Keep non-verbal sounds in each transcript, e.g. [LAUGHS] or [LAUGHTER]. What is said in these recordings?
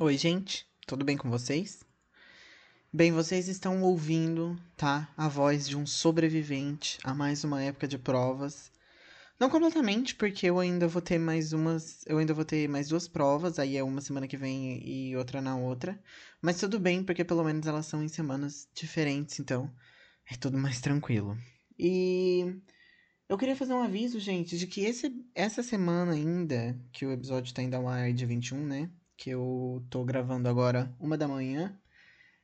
Oi, gente, tudo bem com vocês? Bem, vocês estão ouvindo, tá? A voz de um sobrevivente a mais uma época de provas. Não completamente, porque eu ainda vou ter mais umas. Eu ainda vou ter mais duas provas, aí é uma semana que vem e outra na outra. Mas tudo bem, porque pelo menos elas são em semanas diferentes, então é tudo mais tranquilo. E eu queria fazer um aviso, gente, de que esse, essa semana ainda, que o episódio tá indo ao ar dia 21, né? Que eu tô gravando agora uma da manhã.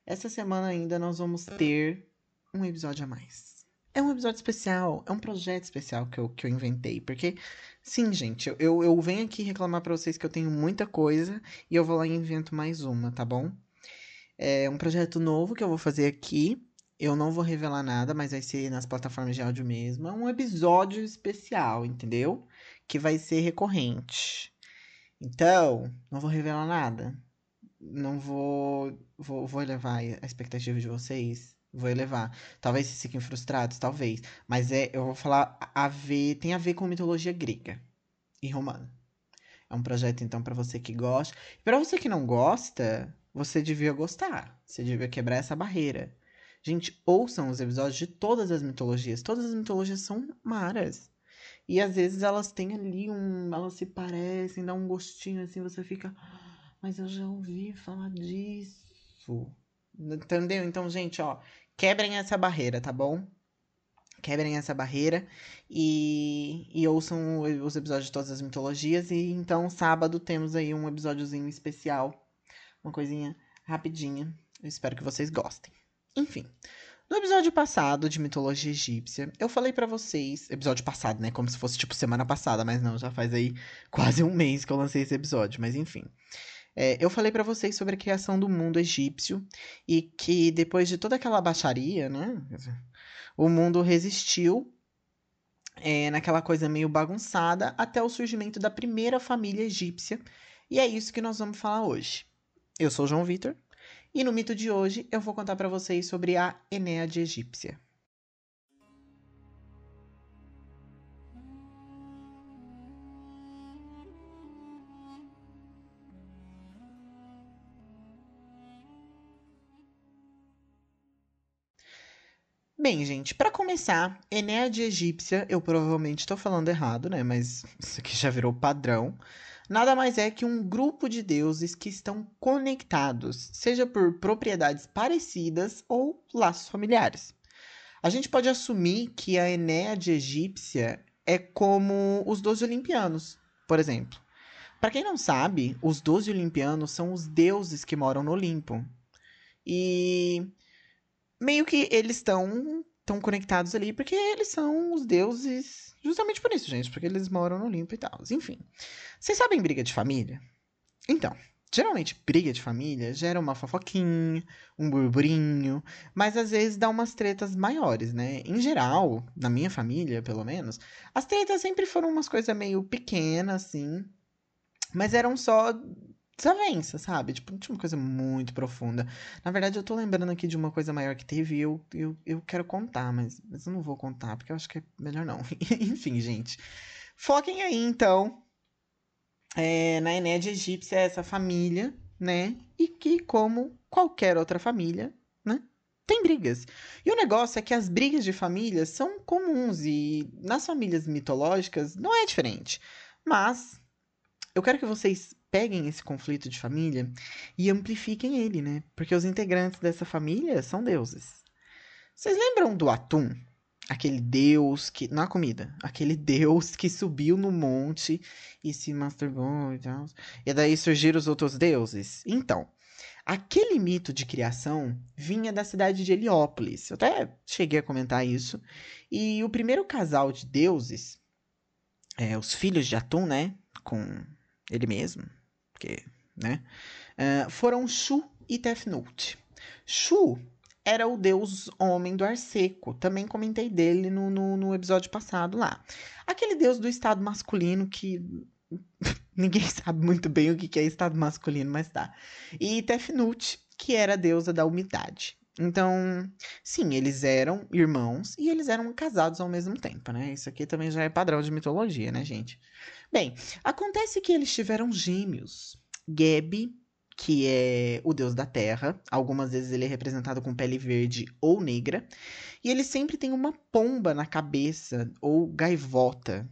Essa semana ainda nós vamos ter um episódio a mais. É um episódio especial, é um projeto especial que eu, que eu inventei. Porque, sim, gente, eu, eu venho aqui reclamar pra vocês que eu tenho muita coisa e eu vou lá e invento mais uma, tá bom? É um projeto novo que eu vou fazer aqui. Eu não vou revelar nada, mas vai ser nas plataformas de áudio mesmo. É um episódio especial, entendeu? Que vai ser recorrente. Então, não vou revelar nada. Não vou, vou, vou elevar a expectativa de vocês. Vou elevar. Talvez vocês fiquem frustrados, talvez. Mas é, eu vou falar a ver, tem a ver com mitologia grega e romana. É um projeto então para você que gosta. E para você que não gosta, você devia gostar. Você devia quebrar essa barreira. Gente, ouçam os episódios de todas as mitologias. Todas as mitologias são maras. E às vezes elas têm ali um. Elas se parecem, dá um gostinho assim, você fica. Mas eu já ouvi falar disso. Entendeu? Então, gente, ó. Quebrem essa barreira, tá bom? Quebrem essa barreira e, e ouçam os episódios de todas as mitologias. E então, sábado, temos aí um episódiozinho especial. Uma coisinha rapidinha. Eu espero que vocês gostem. Enfim, no episódio passado de mitologia egípcia, eu falei para vocês, episódio passado, né, como se fosse tipo semana passada, mas não, já faz aí quase um mês que eu lancei esse episódio, mas enfim. É, eu falei para vocês sobre a criação do mundo egípcio e que depois de toda aquela baixaria, né, o mundo resistiu é, naquela coisa meio bagunçada até o surgimento da primeira família egípcia. E é isso que nós vamos falar hoje. Eu sou o João Vitor e no mito de hoje eu vou contar para vocês sobre a Enéade egípcia. Bem, gente, para começar, Enéade egípcia, eu provavelmente estou falando errado, né? Mas isso aqui já virou padrão nada mais é que um grupo de deuses que estão conectados, seja por propriedades parecidas ou laços familiares. A gente pode assumir que a Enéade egípcia é como os doze olimpianos, por exemplo. Para quem não sabe, os doze olimpianos são os deuses que moram no Olimpo. E meio que eles estão tão conectados ali porque eles são os deuses justamente por isso, gente, porque eles moram no Olimpo e tal. Enfim. Vocês sabem briga de família? Então, geralmente briga de família gera uma fofoquinha, um burburinho, mas às vezes dá umas tretas maiores, né? Em geral, na minha família, pelo menos, as tretas sempre foram umas coisas meio pequenas, assim, mas eram só desavença, sabe? Tipo, não tinha uma coisa muito profunda. Na verdade, eu tô lembrando aqui de uma coisa maior que teve e eu, eu, eu quero contar, mas, mas eu não vou contar, porque eu acho que é melhor não. [LAUGHS] Enfim, gente. Foquem aí, então, é, na Enéade egípcia, essa família, né? E que, como qualquer outra família, né? Tem brigas. E o negócio é que as brigas de família são comuns e nas famílias mitológicas não é diferente. Mas eu quero que vocês peguem esse conflito de família e amplifiquem ele, né? Porque os integrantes dessa família são deuses. Vocês lembram do Atum? Aquele deus que. Não a comida. Aquele deus que subiu no monte e se masturbou e tal. E daí surgiram os outros deuses? Então, aquele mito de criação vinha da cidade de Heliópolis. Eu até cheguei a comentar isso. E o primeiro casal de deuses, é, os filhos de Atum, né? Com ele mesmo, porque, né? Uh, foram Shu e Tefnut. Shu era o deus homem do ar seco. Também comentei dele no, no, no episódio passado lá. Aquele deus do estado masculino que [LAUGHS] ninguém [LAUGHS] sabe muito bem o que é estado masculino, mas tá. E Tefnut, que era a deusa da umidade. Então, sim, eles eram irmãos e eles eram casados ao mesmo tempo, né? Isso aqui também já é padrão de mitologia, né, gente? Bem, acontece que eles tiveram gêmeos, Geb que é o deus da terra. Algumas vezes ele é representado com pele verde ou negra. E ele sempre tem uma pomba na cabeça, ou gaivota.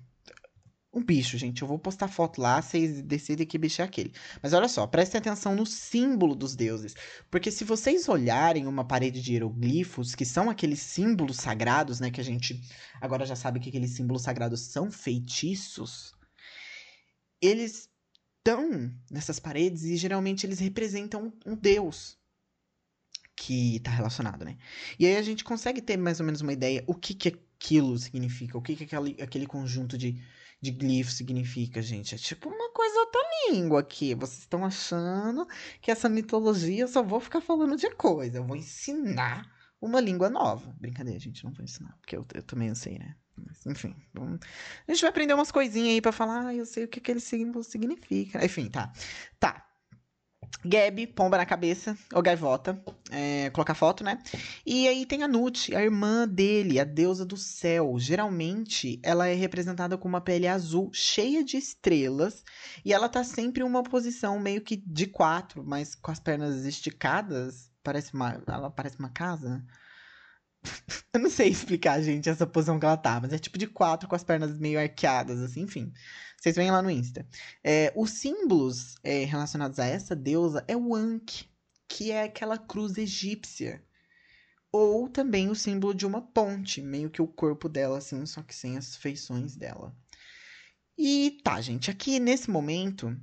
Um bicho, gente. Eu vou postar foto lá, vocês decidem que bicho é aquele. Mas olha só, prestem atenção no símbolo dos deuses. Porque se vocês olharem uma parede de hieroglifos, que são aqueles símbolos sagrados, né? Que a gente agora já sabe que aqueles símbolos sagrados são feitiços. Eles estão nessas paredes e geralmente eles representam um deus que está relacionado, né? E aí a gente consegue ter mais ou menos uma ideia o que que aquilo significa, o que que aquele, aquele conjunto de de glifo significa, gente. É tipo uma coisa outra língua aqui. Vocês estão achando que essa mitologia eu só vou ficar falando de coisa. Eu vou ensinar uma língua nova. Brincadeira, gente, não vou ensinar, porque eu, eu também sei, né? Mas, enfim, vamos... a gente vai aprender umas coisinhas aí para falar, ah, eu sei o que aquele símbolo significa. Enfim, tá. Tá. Gabi, pomba na cabeça, ou gaivota, é, colocar foto, né? E aí tem a Nut, a irmã dele, a deusa do céu. Geralmente, ela é representada com uma pele azul, cheia de estrelas, e ela tá sempre em uma posição meio que de quatro, mas com as pernas esticadas, parece uma, ela parece uma casa. [LAUGHS] Eu não sei explicar, gente, essa posição que ela tá, mas é tipo de quatro com as pernas meio arqueadas, assim, enfim. Vocês veem lá no Insta. É, os símbolos é, relacionados a essa deusa é o Ankh, que é aquela cruz egípcia. Ou também o símbolo de uma ponte, meio que o corpo dela, assim, só que sem as feições dela. E tá, gente, aqui nesse momento,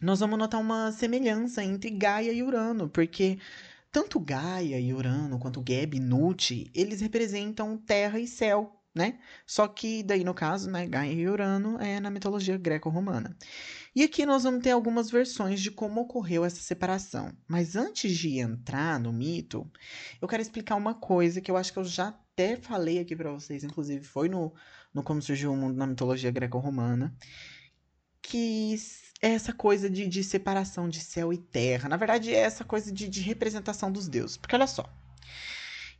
nós vamos notar uma semelhança entre Gaia e Urano, porque tanto Gaia e Urano quanto Geb e Nut, eles representam terra e céu, né? Só que daí no caso, né, Gaia e Urano é na mitologia greco-romana. E aqui nós vamos ter algumas versões de como ocorreu essa separação. Mas antes de entrar no mito, eu quero explicar uma coisa que eu acho que eu já até falei aqui para vocês, inclusive foi no, no Como Surgiu o Mundo na Mitologia Greco-Romana, que é essa coisa de, de separação de céu e terra. Na verdade, é essa coisa de, de representação dos deuses. Porque olha só,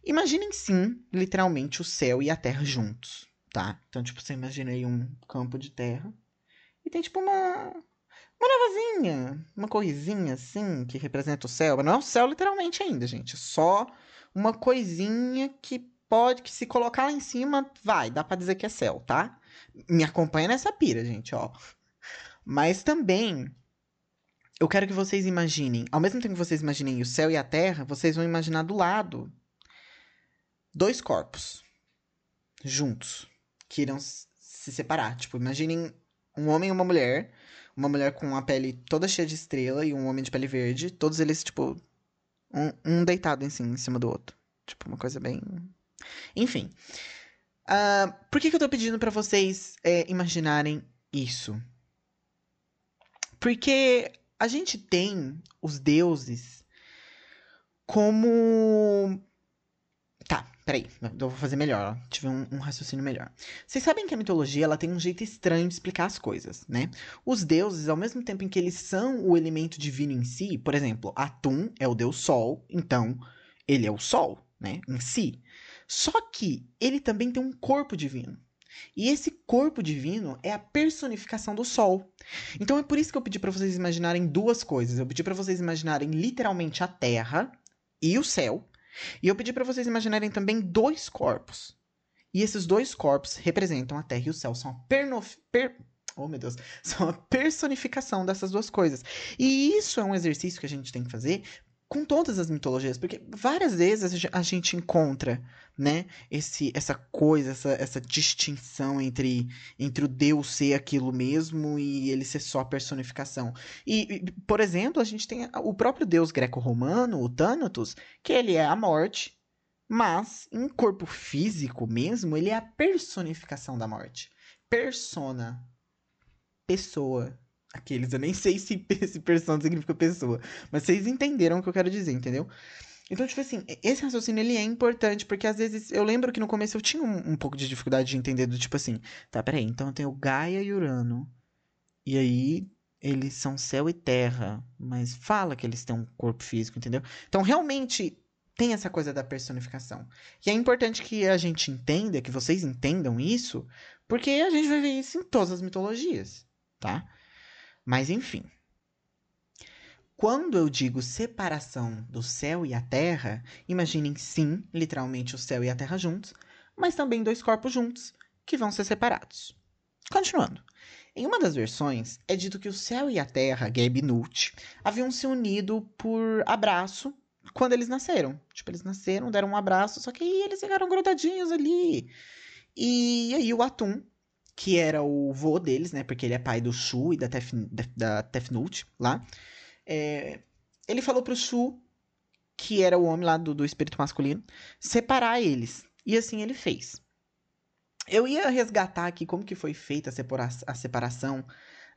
Imaginem sim, literalmente, o céu e a terra juntos, tá? Então, tipo, você imagina aí um campo de terra e tem, tipo, uma. Uma nevazinha, uma coisinha assim que representa o céu. Mas não é o céu literalmente ainda, gente. É só uma coisinha que pode, que se colocar lá em cima, vai, dá pra dizer que é céu, tá? Me acompanha nessa pira, gente, ó. Mas também eu quero que vocês imaginem, ao mesmo tempo que vocês imaginem o céu e a terra, vocês vão imaginar do lado dois corpos juntos que irão se separar. Tipo, imaginem um homem e uma mulher, uma mulher com a pele toda cheia de estrela e um homem de pele verde, todos eles, tipo, um, um deitado em, cima, do outro. Tipo, uma coisa bem. Enfim. Uh, por que, que eu tô pedindo para vocês é, imaginarem isso? Porque a gente tem os deuses como Peraí, eu vou fazer melhor, ó. tive um, um, raciocínio melhor. Vocês sabem que a mitologia ela tem um jeito estranho de explicar as coisas, né? Os deuses, ao mesmo tempo em que eles são o elemento divino em si, por exemplo, Atum é o deus Sol, então ele é o Sol, né, em si. Só que ele também tem um corpo divino. E esse corpo divino é a personificação do Sol. Então é por isso que eu pedi para vocês imaginarem duas coisas. Eu pedi para vocês imaginarem literalmente a Terra e o céu e eu pedi para vocês imaginarem também dois corpos. E esses dois corpos representam a Terra e o céu. São a pernof... per... Oh, meu Deus. [LAUGHS] São a personificação dessas duas coisas. E isso é um exercício que a gente tem que fazer com todas as mitologias, porque várias vezes a gente encontra, né, esse, essa coisa, essa, essa distinção entre, entre o Deus ser aquilo mesmo e ele ser só personificação. E, por exemplo, a gente tem o próprio Deus greco-romano, o Thanatos, que ele é a morte, mas em corpo físico mesmo, ele é a personificação da morte. Persona, pessoa, Aqueles, eu nem sei se, se persona significa pessoa. Mas vocês entenderam o que eu quero dizer, entendeu? Então, tipo assim, esse raciocínio ele é importante, porque às vezes eu lembro que no começo eu tinha um, um pouco de dificuldade de entender do tipo assim, tá, peraí, então eu tenho Gaia e Urano. E aí eles são céu e terra, mas fala que eles têm um corpo físico, entendeu? Então, realmente tem essa coisa da personificação. E é importante que a gente entenda, que vocês entendam isso, porque a gente vai ver isso em todas as mitologias, tá? Mas enfim. quando eu digo separação do céu e a terra, imaginem sim, literalmente o céu e a terra juntos, mas também dois corpos juntos, que vão ser separados. Continuando. Em uma das versões, é dito que o céu e a terra, Geb e Nut, haviam se unido por abraço quando eles nasceram. Tipo, eles nasceram, deram um abraço, só que aí eles ficaram grudadinhos ali. E aí o Atum, que era o vô deles, né? Porque ele é pai do Shu e da, Tef, da Tefnut lá. É, ele falou pro Shu, que era o homem lá do, do espírito masculino, separar eles. E assim ele fez. Eu ia resgatar aqui como que foi feita a, separa a separação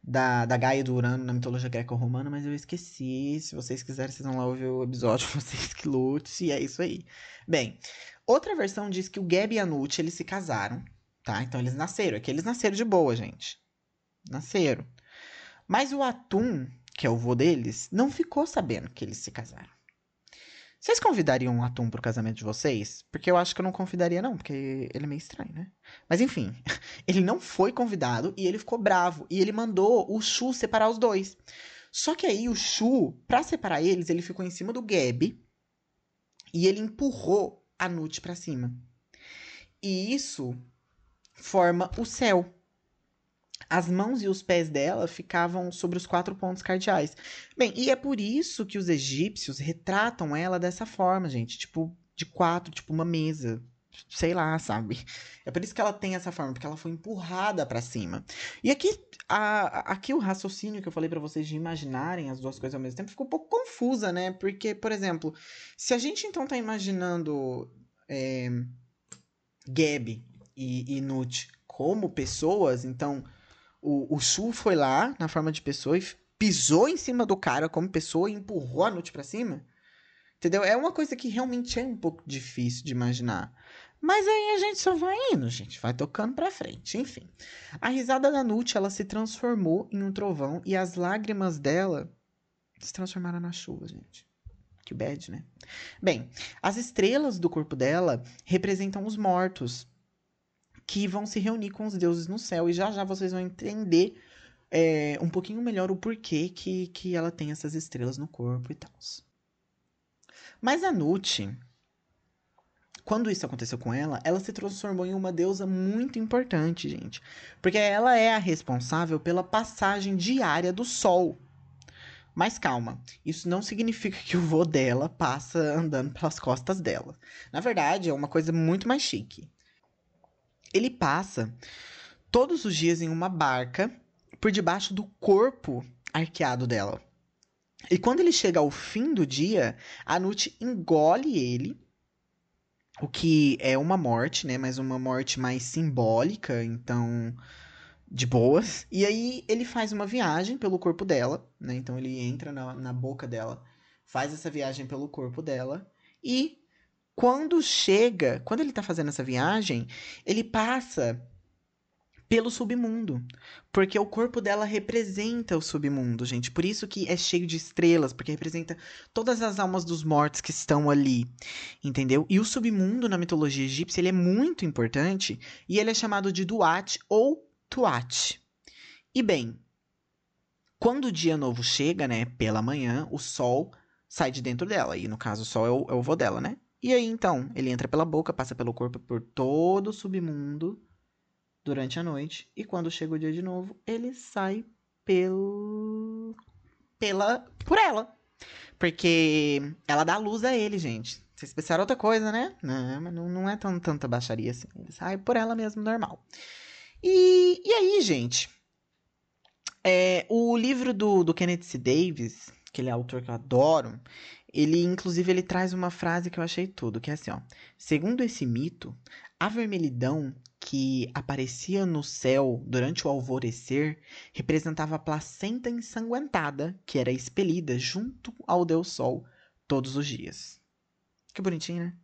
da, da Gaia e do Urano na mitologia greco-romana, mas eu esqueci. Se vocês quiserem, vocês vão lá ouvir o episódio, [LAUGHS] vocês que lute, e é isso aí. Bem, outra versão diz que o Geb e a Nut, eles se casaram, tá? Então eles nasceram, que eles nasceram de boa, gente. Nasceram. Mas o Atum, que é o vô deles, não ficou sabendo que eles se casaram. Vocês convidariam o Atum pro casamento de vocês? Porque eu acho que eu não convidaria, não, porque ele é meio estranho, né? Mas enfim, [LAUGHS] ele não foi convidado e ele ficou bravo. E ele mandou o Shu separar os dois. Só que aí o Shu, pra separar eles, ele ficou em cima do Geb e ele empurrou a Nut pra cima. E isso forma o céu as mãos e os pés dela ficavam sobre os quatro pontos cardeais. Bem, e é por isso que os egípcios retratam ela dessa forma, gente. Tipo, de quatro, tipo uma mesa. Sei lá, sabe? É por isso que ela tem essa forma, porque ela foi empurrada para cima. E aqui, a, aqui o raciocínio que eu falei para vocês de imaginarem as duas coisas ao mesmo tempo ficou um pouco confusa, né? Porque, por exemplo, se a gente então tá imaginando é, Gab e, e Nut como pessoas, então o, o Sul foi lá, na forma de pessoa, e pisou em cima do cara como pessoa e empurrou a Nut pra cima. Entendeu? É uma coisa que realmente é um pouco difícil de imaginar. Mas aí a gente só vai indo, gente. Vai tocando pra frente. Enfim. A risada da Nut, ela se transformou em um trovão e as lágrimas dela se transformaram na chuva, gente. Que bad, né? Bem, as estrelas do corpo dela representam os mortos que vão se reunir com os deuses no céu. E já já vocês vão entender é, um pouquinho melhor o porquê que, que ela tem essas estrelas no corpo e tal. Mas a Nut, quando isso aconteceu com ela, ela se transformou em uma deusa muito importante, gente. Porque ela é a responsável pela passagem diária do sol. Mas calma, isso não significa que o vô dela passa andando pelas costas dela. Na verdade, é uma coisa muito mais chique ele passa todos os dias em uma barca por debaixo do corpo arqueado dela. E quando ele chega ao fim do dia, a Nut engole ele, o que é uma morte, né? Mas uma morte mais simbólica, então de boas. E aí ele faz uma viagem pelo corpo dela, né? Então ele entra na, na boca dela, faz essa viagem pelo corpo dela e quando chega, quando ele tá fazendo essa viagem, ele passa pelo submundo, porque o corpo dela representa o submundo, gente. Por isso que é cheio de estrelas, porque representa todas as almas dos mortos que estão ali, entendeu? E o submundo na mitologia egípcia, ele é muito importante e ele é chamado de Duat ou Tuat. E bem, quando o dia novo chega, né, pela manhã, o sol sai de dentro dela, e no caso o sol é o, é o vô dela, né? E aí, então, ele entra pela boca, passa pelo corpo por todo o submundo durante a noite. E quando chega o dia de novo, ele sai pelo. pela. por ela. Porque ela dá luz a ele, gente. Vocês pensaram outra coisa, né? Não, mas não, é tão, tanta baixaria assim. Ele sai por ela mesmo, normal. E, e aí, gente? É, o livro do, do Kenneth C. Davis, que ele é autor que eu adoro, ele, inclusive, ele traz uma frase que eu achei tudo, que é assim, ó. Segundo esse mito, a vermelhidão que aparecia no céu durante o alvorecer representava a placenta ensanguentada que era expelida junto ao Deus Sol todos os dias. Que bonitinho, né?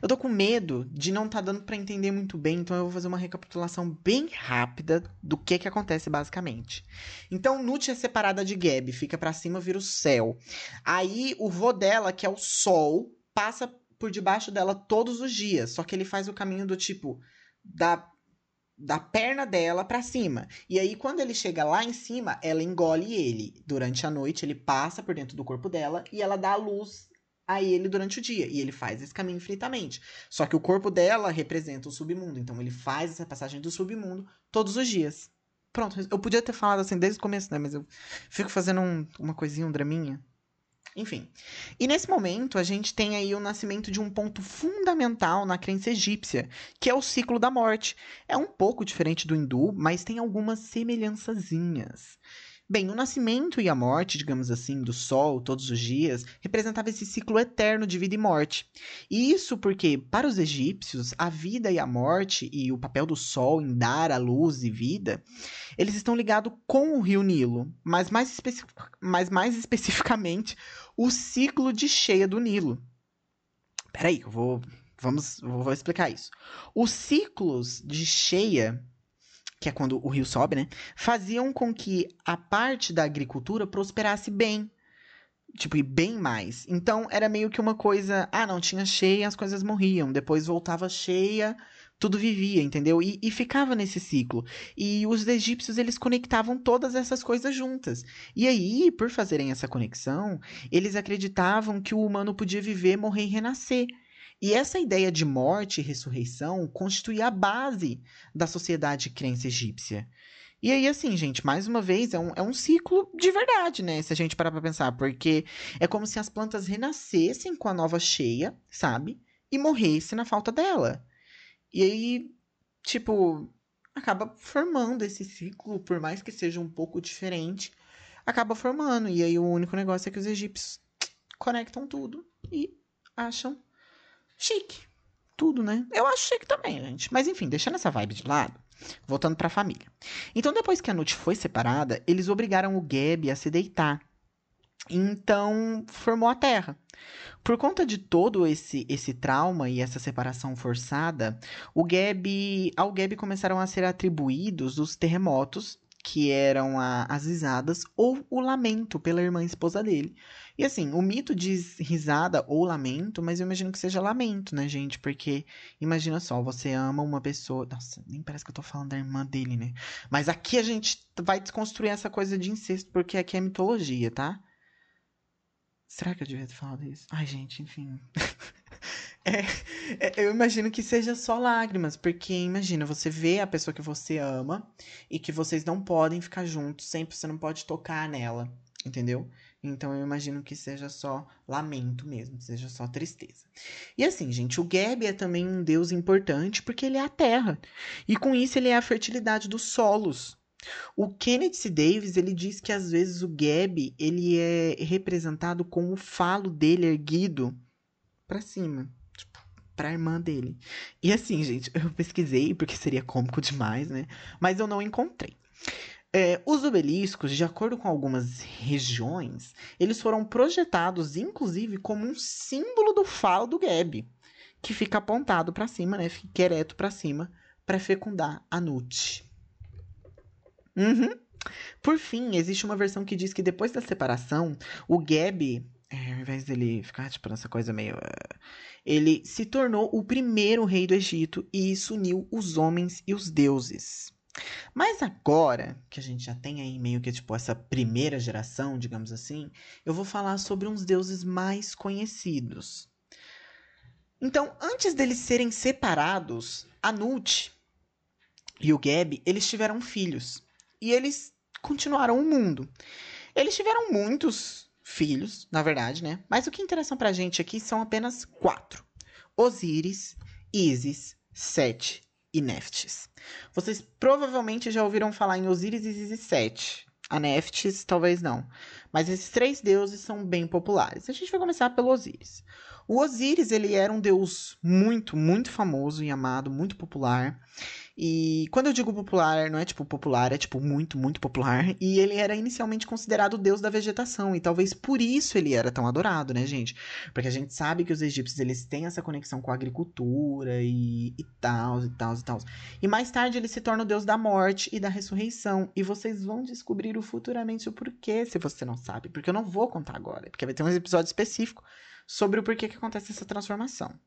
Eu tô com medo de não tá dando para entender muito bem, então eu vou fazer uma recapitulação bem rápida do que que acontece basicamente. Então, Nut é separada de Geb, fica para cima, vira o céu. Aí o vô dela, que é o sol, passa por debaixo dela todos os dias, só que ele faz o caminho do tipo da da perna dela para cima. E aí, quando ele chega lá em cima, ela engole ele. Durante a noite, ele passa por dentro do corpo dela e ela dá a luz a ele durante o dia. E ele faz esse caminho infinitamente. Só que o corpo dela representa o submundo. Então, ele faz essa passagem do submundo todos os dias. Pronto, eu podia ter falado assim desde o começo, né? Mas eu fico fazendo um, uma coisinha, um draminha. Enfim. E nesse momento, a gente tem aí o nascimento de um ponto fundamental na crença egípcia, que é o ciclo da morte. É um pouco diferente do hindu, mas tem algumas semelhançazinhas. Bem, o nascimento e a morte, digamos assim, do Sol todos os dias, representava esse ciclo eterno de vida e morte. E isso porque, para os egípcios, a vida e a morte e o papel do Sol em dar a luz e vida, eles estão ligados com o rio Nilo, mas mais, especi mas mais especificamente o ciclo de cheia do Nilo. Peraí, eu vou, vamos, vou explicar isso. Os ciclos de cheia que é quando o rio sobe, né? Faziam com que a parte da agricultura prosperasse bem. Tipo, e bem mais. Então, era meio que uma coisa. Ah, não, tinha cheia, as coisas morriam. Depois voltava cheia, tudo vivia, entendeu? E, e, ficava nesse ciclo. E os egípcios, eles conectavam todas essas coisas juntas. E aí, por fazerem essa conexão, eles acreditavam que o humano podia viver, morrer e renascer. E essa ideia de morte e ressurreição constituía a base da sociedade de crença egípcia. E aí, assim, gente, mais uma vez, é um, é um ciclo de verdade, né? Se a gente parar pra pensar, porque é como se as plantas renascessem com a nova cheia, sabe? E morressem na falta dela. E aí, tipo, acaba formando esse ciclo, por mais que seja um pouco diferente, acaba formando. E aí, o único negócio é que os egípcios conectam tudo e acham chique. Tudo, né? Eu acho chique também, gente. Mas enfim, deixando essa vibe de lado, voltando para a família. Então, depois que a Nut foi separada, eles obrigaram o Gabi a se deitar. Então, formou a Terra. Por conta de todo esse esse trauma e essa separação forçada, o Gabi, ao Gabi começaram a ser atribuídos os terremotos que eram a, as risadas ou o lamento pela irmã esposa dele. E assim, o mito diz risada ou lamento, mas eu imagino que seja lamento, né, gente? Porque imagina só, você ama uma pessoa. Nossa, nem parece que eu tô falando da irmã dele, né? Mas aqui a gente vai desconstruir essa coisa de incesto, porque aqui é mitologia, tá? Será que eu devia ter falado isso? Ai, gente, enfim. [LAUGHS] É, é, eu imagino que seja só lágrimas, porque imagina, você vê a pessoa que você ama e que vocês não podem ficar juntos, sempre você não pode tocar nela, entendeu? Então eu imagino que seja só lamento mesmo, seja só tristeza. E assim, gente, o Geb é também um deus importante porque ele é a terra. E com isso ele é a fertilidade dos solos. O Kenneth C. Davis, ele diz que às vezes o Geb, ele é representado com o falo dele erguido para cima pra irmã dele. E assim, gente, [LAUGHS] eu pesquisei porque seria cômico demais, né? Mas eu não encontrei. É, os obeliscos, de acordo com algumas regiões, eles foram projetados, inclusive, como um símbolo do falo do Geb, que fica apontado para cima, né? Fica ereto para cima, para fecundar a Nut. Uhum. Por fim, existe uma versão que diz que depois da separação, o Geb, é, ao invés dele ficar tipo nessa coisa meio. Uh, ele se tornou o primeiro rei do Egito e isso uniu os homens e os deuses. Mas agora que a gente já tem aí meio que tipo essa primeira geração, digamos assim, eu vou falar sobre uns deuses mais conhecidos. Então, antes deles serem separados, Anut e o Geb, eles tiveram filhos. E eles continuaram o mundo. Eles tiveram muitos filhos, na verdade, né? Mas o que interessa pra gente aqui são apenas quatro: Osíris, Isis, Sete e Neftis. Vocês provavelmente já ouviram falar em Osíris, Isis e Sete. A Neftis, talvez não. Mas esses três deuses são bem populares. A gente vai começar pelo Osíris. O Osíris, ele era um deus muito, muito famoso e amado, muito popular. E quando eu digo popular, não é tipo popular, é tipo muito, muito popular. E ele era inicialmente considerado o deus da vegetação. E talvez por isso ele era tão adorado, né, gente? Porque a gente sabe que os egípcios eles têm essa conexão com a agricultura e, tal, e tal, e tal. E mais tarde ele se torna o deus da morte e da ressurreição. E vocês vão descobrir futuramente o porquê, se você não sabe. Porque eu não vou contar agora. Porque vai ter um episódio específico sobre o porquê que acontece essa transformação.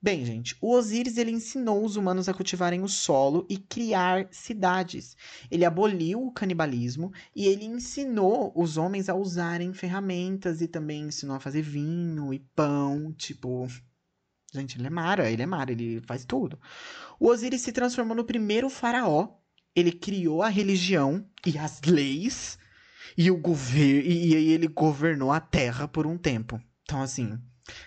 Bem, gente, o Osíris ele ensinou os humanos a cultivarem o solo e criar cidades. Ele aboliu o canibalismo e ele ensinou os homens a usarem ferramentas e também ensinou a fazer vinho e pão, tipo, gente, ele é mara, ele é mara, ele faz tudo. O Osíris se transformou no primeiro faraó. Ele criou a religião e as leis e o governo e, e ele governou a terra por um tempo. Então assim,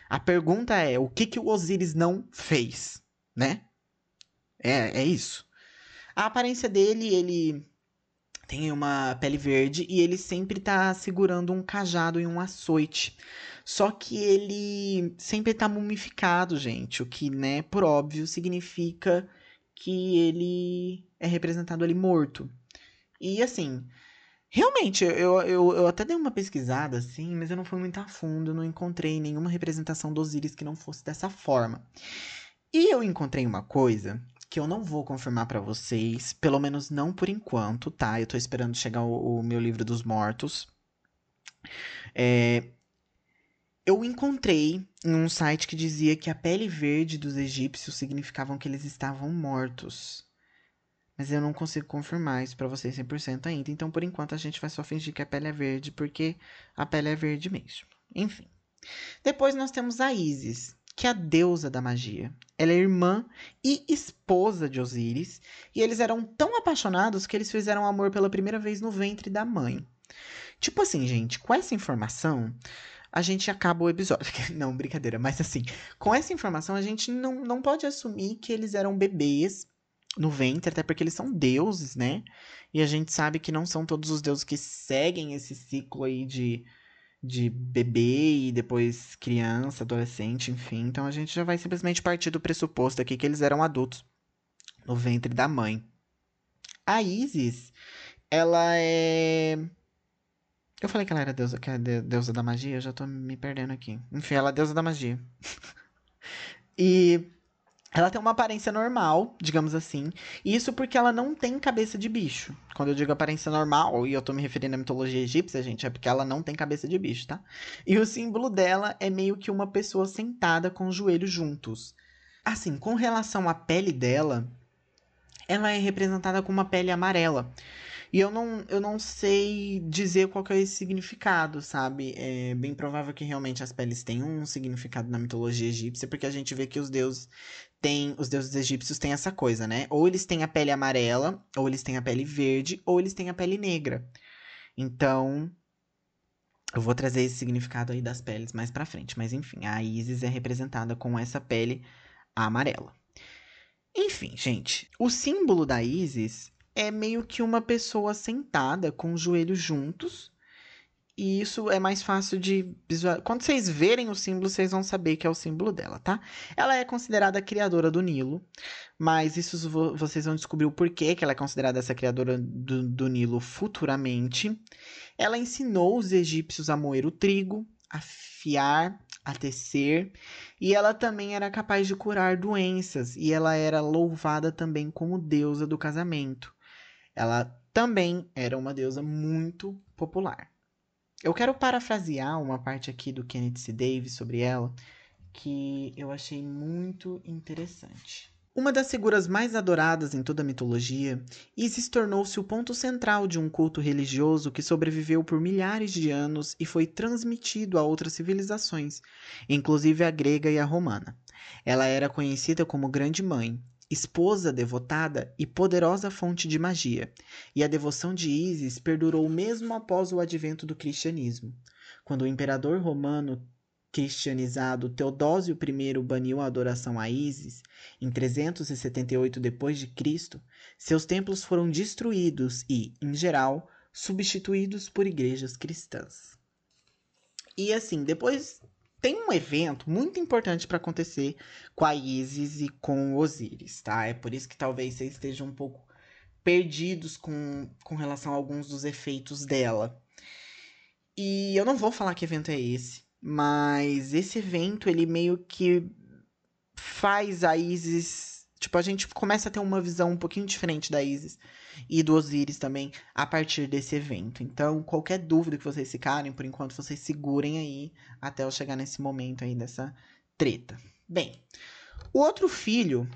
a pergunta é: o que, que o Osíris não fez? Né? É, é isso. A aparência dele, ele tem uma pele verde e ele sempre tá segurando um cajado e um açoite. Só que ele sempre tá mumificado, gente. O que, né, por óbvio, significa que ele é representado ali morto. E assim, Realmente, eu, eu, eu até dei uma pesquisada, assim, mas eu não fui muito a fundo, não encontrei nenhuma representação do Osiris que não fosse dessa forma. E eu encontrei uma coisa que eu não vou confirmar para vocês, pelo menos não por enquanto, tá? Eu tô esperando chegar o, o meu livro dos mortos. É, eu encontrei em um site que dizia que a pele verde dos egípcios significavam que eles estavam mortos. Mas eu não consigo confirmar isso para vocês 100% ainda. Então, por enquanto, a gente vai só fingir que a pele é verde, porque a pele é verde mesmo. Enfim. Depois nós temos a Isis, que é a deusa da magia. Ela é irmã e esposa de Osíris, e eles eram tão apaixonados que eles fizeram amor pela primeira vez no ventre da mãe. Tipo assim, gente, com essa informação, a gente acaba o episódio. [LAUGHS] Não, brincadeira, mas assim, com essa informação a gente não, não pode assumir que eles eram bebês no ventre, até porque eles são deuses, né? E a gente sabe que não são todos os deuses que seguem esse ciclo aí de, de bebê e depois criança, adolescente, enfim. Então a gente já vai simplesmente partir do pressuposto aqui que eles eram adultos no ventre da mãe. A Isis, ela é. Eu falei que ela era deusa, que é deusa da magia, eu já tô me perdendo aqui. Enfim, ela é deusa da magia. [LAUGHS] e ela tem uma aparência normal, digamos assim. Isso porque ela não tem cabeça de bicho. Quando eu digo aparência normal, e eu tô me referindo à mitologia egípcia, gente, é porque ela não tem cabeça de bicho, tá? E o símbolo dela é meio que uma pessoa sentada com os joelhos juntos. Assim, com relação à pele dela, ela é representada com uma pele amarela. E eu não, eu não sei dizer qual é esse significado, sabe? É bem provável que realmente as peles tenham um significado na mitologia egípcia, porque a gente vê que os deuses têm, os deuses egípcios têm essa coisa, né? Ou eles têm a pele amarela, ou eles têm a pele verde, ou eles têm a pele negra. Então, eu vou trazer esse significado aí das peles mais para frente, mas enfim, a Isis é representada com essa pele amarela. Enfim, gente, o símbolo da Isis é meio que uma pessoa sentada com os joelhos juntos. E isso é mais fácil de visualizar. Quando vocês verem o símbolo, vocês vão saber que é o símbolo dela, tá? Ela é considerada a criadora do Nilo, mas isso vocês vão descobrir o porquê que ela é considerada essa criadora do, do Nilo futuramente. Ela ensinou os egípcios a moer o trigo, a fiar, a tecer, e ela também era capaz de curar doenças, e ela era louvada também como deusa do casamento. Ela também era uma deusa muito popular. Eu quero parafrasear uma parte aqui do Kenneth C. Davis sobre ela que eu achei muito interessante. Uma das figuras mais adoradas em toda a mitologia, Isis tornou-se o ponto central de um culto religioso que sobreviveu por milhares de anos e foi transmitido a outras civilizações, inclusive a grega e a romana. Ela era conhecida como Grande Mãe, esposa devotada e poderosa fonte de magia, e a devoção de Ísis perdurou mesmo após o advento do cristianismo. Quando o imperador romano cristianizado Teodósio I baniu a adoração a Ísis em 378 d.C., seus templos foram destruídos e, em geral, substituídos por igrejas cristãs. E assim, depois tem um evento muito importante para acontecer com a Isis e com Osíris, tá? É por isso que talvez vocês estejam um pouco perdidos com, com relação a alguns dos efeitos dela. E eu não vou falar que evento é esse, mas esse evento ele meio que faz a Isis Tipo, a gente começa a ter uma visão um pouquinho diferente da Isis e do Osiris também a partir desse evento. Então, qualquer dúvida que vocês ficarem, por enquanto, vocês segurem aí até eu chegar nesse momento aí dessa treta. Bem, o outro filho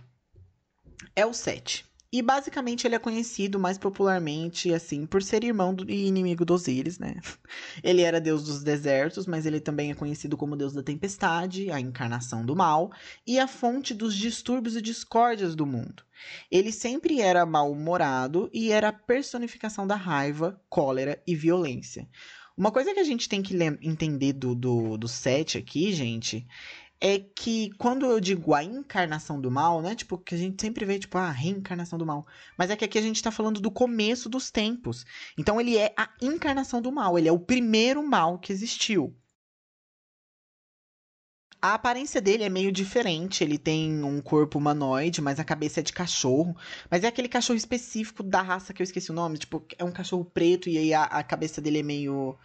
é o Sete. E basicamente ele é conhecido mais popularmente, assim, por ser irmão do, e inimigo dos Osíris, né? [LAUGHS] Ele era deus dos desertos, mas ele também é conhecido como deus da tempestade, a encarnação do mal e a fonte dos distúrbios e discórdias do mundo. Ele sempre era mal-humorado e era a personificação da raiva, cólera e violência. Uma coisa que a gente tem que entender do, do, do Sete aqui, gente, é que quando eu digo a encarnação do mal, né? Tipo, que a gente sempre vê, tipo, a reencarnação do mal. Mas é que aqui a gente tá falando do começo dos tempos. Então ele é a encarnação do mal, ele é o primeiro mal que existiu. A aparência dele é meio diferente. Ele tem um corpo humanoide, mas a cabeça é de cachorro. Mas é aquele cachorro específico da raça que eu esqueci o nome. Tipo, é um cachorro preto e aí a, a cabeça dele é meio.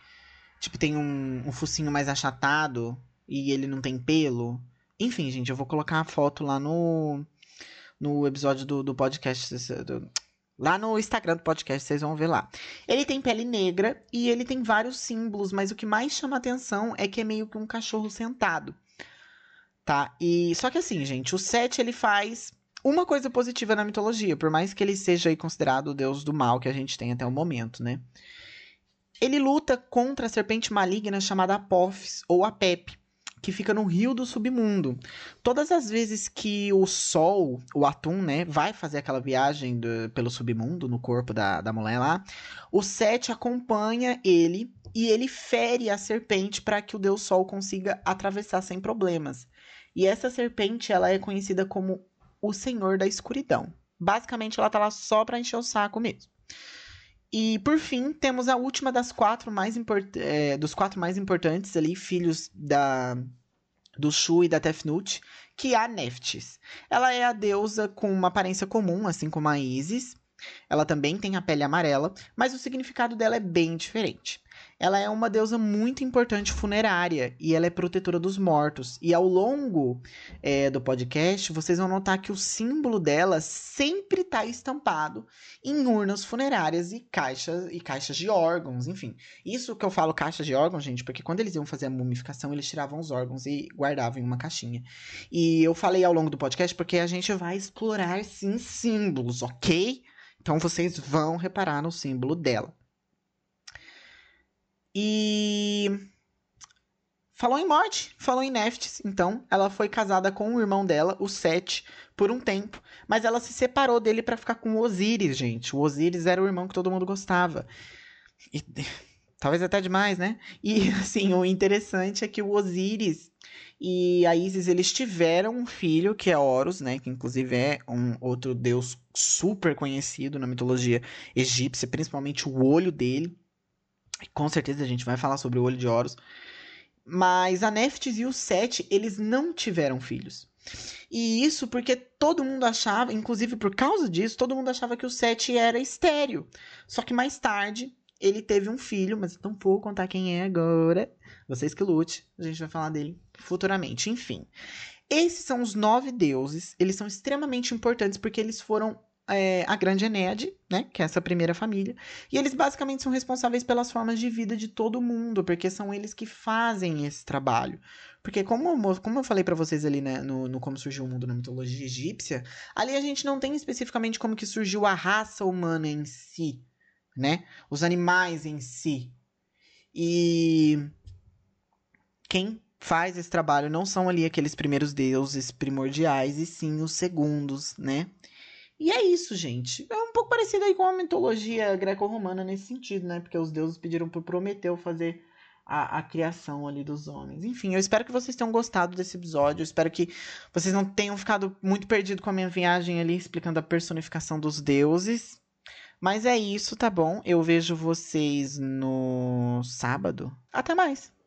Tipo, tem um, um focinho mais achatado e ele não tem pelo. Enfim, gente, eu vou colocar a foto lá no, no episódio do, do podcast. Do, lá no Instagram do podcast, vocês vão ver lá. Ele tem pele negra e ele tem vários símbolos, mas o que mais chama atenção é que é meio que um cachorro sentado. Tá? E só que assim, gente, o Sete ele faz uma coisa positiva na mitologia, por mais que ele seja considerado o deus do mal que a gente tem até o momento, né? Ele luta contra a serpente maligna chamada Apophis ou Apep, que fica no rio do submundo. Todas as vezes que o Sol, o Atum, né, vai fazer aquela viagem do, pelo submundo no corpo da, da mulher lá, o Sete acompanha ele e ele fere a serpente para que o Deus Sol consiga atravessar sem problemas. E essa serpente, ela é conhecida como o Senhor da Escuridão. Basicamente, ela tá lá só para encher o saco mesmo. E por fim, temos a última das quatro mais é, dos quatro mais importantes ali, filhos da do Shu e da Tefnut, que é a Neftis. Ela é a deusa com uma aparência comum, assim como a Isis. Ela também tem a pele amarela, mas o significado dela é bem diferente. Ela é uma deusa muito importante funerária e ela é protetora dos mortos. E ao longo é, do podcast, vocês vão notar que o símbolo dela sempre está estampado em urnas funerárias e caixas e caixas de órgãos, enfim. Isso que eu falo caixas de órgãos, gente, porque quando eles iam fazer a mumificação, eles tiravam os órgãos e guardavam em uma caixinha. E eu falei ao longo do podcast porque a gente vai explorar sim símbolos, ok? Então vocês vão reparar no símbolo dela. E falou em morte, falou em Neftis. Então, ela foi casada com o irmão dela, o Sete, por um tempo, mas ela se separou dele para ficar com o Osíris, gente. O Osíris era o irmão que todo mundo gostava. E, [LAUGHS] talvez até demais, né? E [LAUGHS] assim, o interessante é que o Osíris e a Isis eles tiveram um filho que é Horus, né, que inclusive é um outro deus super conhecido na mitologia egípcia, principalmente o olho dele. Com certeza a gente vai falar sobre o olho de Horus. Mas a Neftis e o Sete, eles não tiveram filhos. E isso porque todo mundo achava, inclusive por causa disso, todo mundo achava que o Sete era estéreo. Só que mais tarde ele teve um filho, mas não vou contar quem é agora. Vocês que lute, a gente vai falar dele futuramente. Enfim, esses são os nove deuses. Eles são extremamente importantes porque eles foram é, a Grande Enéade, né, que é essa primeira família, e eles basicamente são responsáveis pelas formas de vida de todo mundo, porque são eles que fazem esse trabalho. Porque como, como eu falei para vocês ali né, no, no Como Surgiu o Mundo na Mitologia Egípcia, ali a gente não tem especificamente como que surgiu a raça humana em si, né? Os animais em si. E quem faz esse trabalho não são ali aqueles primeiros deuses primordiais, e sim os segundos, né? E é isso, gente. É um pouco parecido aí com a mitologia greco-romana nesse sentido, né? Porque os deuses pediram para Prometeu fazer a, a, criação ali dos homens. Enfim, eu espero que vocês tenham gostado desse episódio. Eu espero que vocês não tenham ficado muito perdidos com a minha viagem ali explicando a personificação dos deuses. Mas é isso, tá bom? Eu vejo vocês no sábado. Até mais!